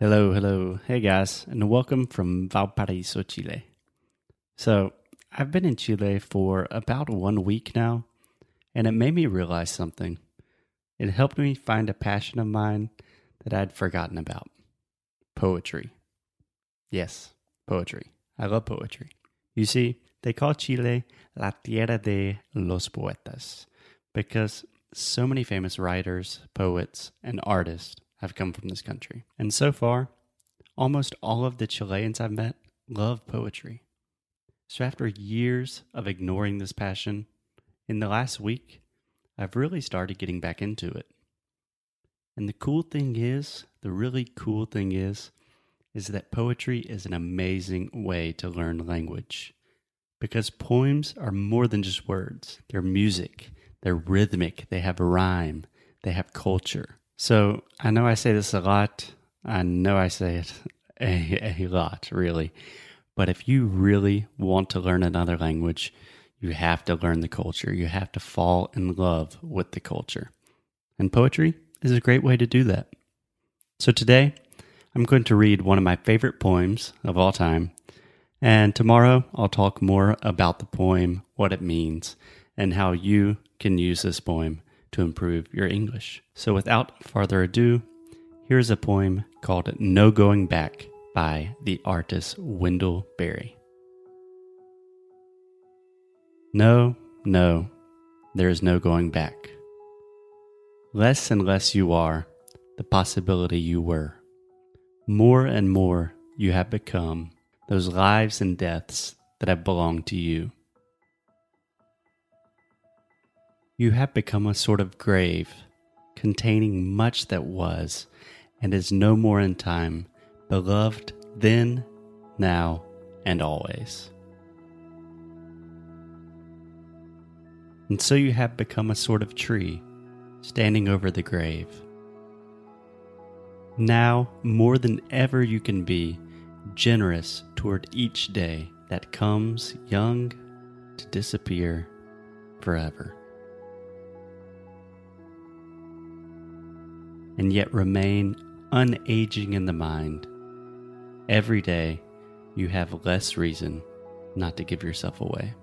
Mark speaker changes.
Speaker 1: Hello, hello. Hey guys, and welcome from Valparaiso, Chile. So, I've been in Chile for about one week now, and it made me realize something. It helped me find a passion of mine that I'd forgotten about poetry. Yes, poetry. I love poetry. You see, they call Chile La Tierra de los Poetas because so many famous writers, poets, and artists have come from this country. And so far, almost all of the Chileans I've met love poetry. So after years of ignoring this passion, in the last week, I've really started getting back into it. And the cool thing is, the really cool thing is, is that poetry is an amazing way to learn language. Because poems are more than just words. They're music, they're rhythmic, they have rhyme, they have culture. So I know I say this a lot. I know I say it a, a lot, really. But if you really want to learn another language, you have to learn the culture. You have to fall in love with the culture. And poetry is a great way to do that. So today, I'm going to read one of my favorite poems of all time. And tomorrow, I'll talk more about the poem, what it means, and how you can use this poem to improve your English. So, without further ado, here's a poem called No Going Back by the artist Wendell Berry. No, no, there is no going back. Less and less you are the possibility you were. More and more you have become those lives and deaths that have belonged to you. You have become a sort of grave containing much that was and is no more in time, beloved then, now, and always. And so you have become a sort of tree standing over the grave. Now, more than ever, you can be generous toward each day that comes young to disappear forever. And yet remain unaging in the mind, every day you have less reason not to give yourself away.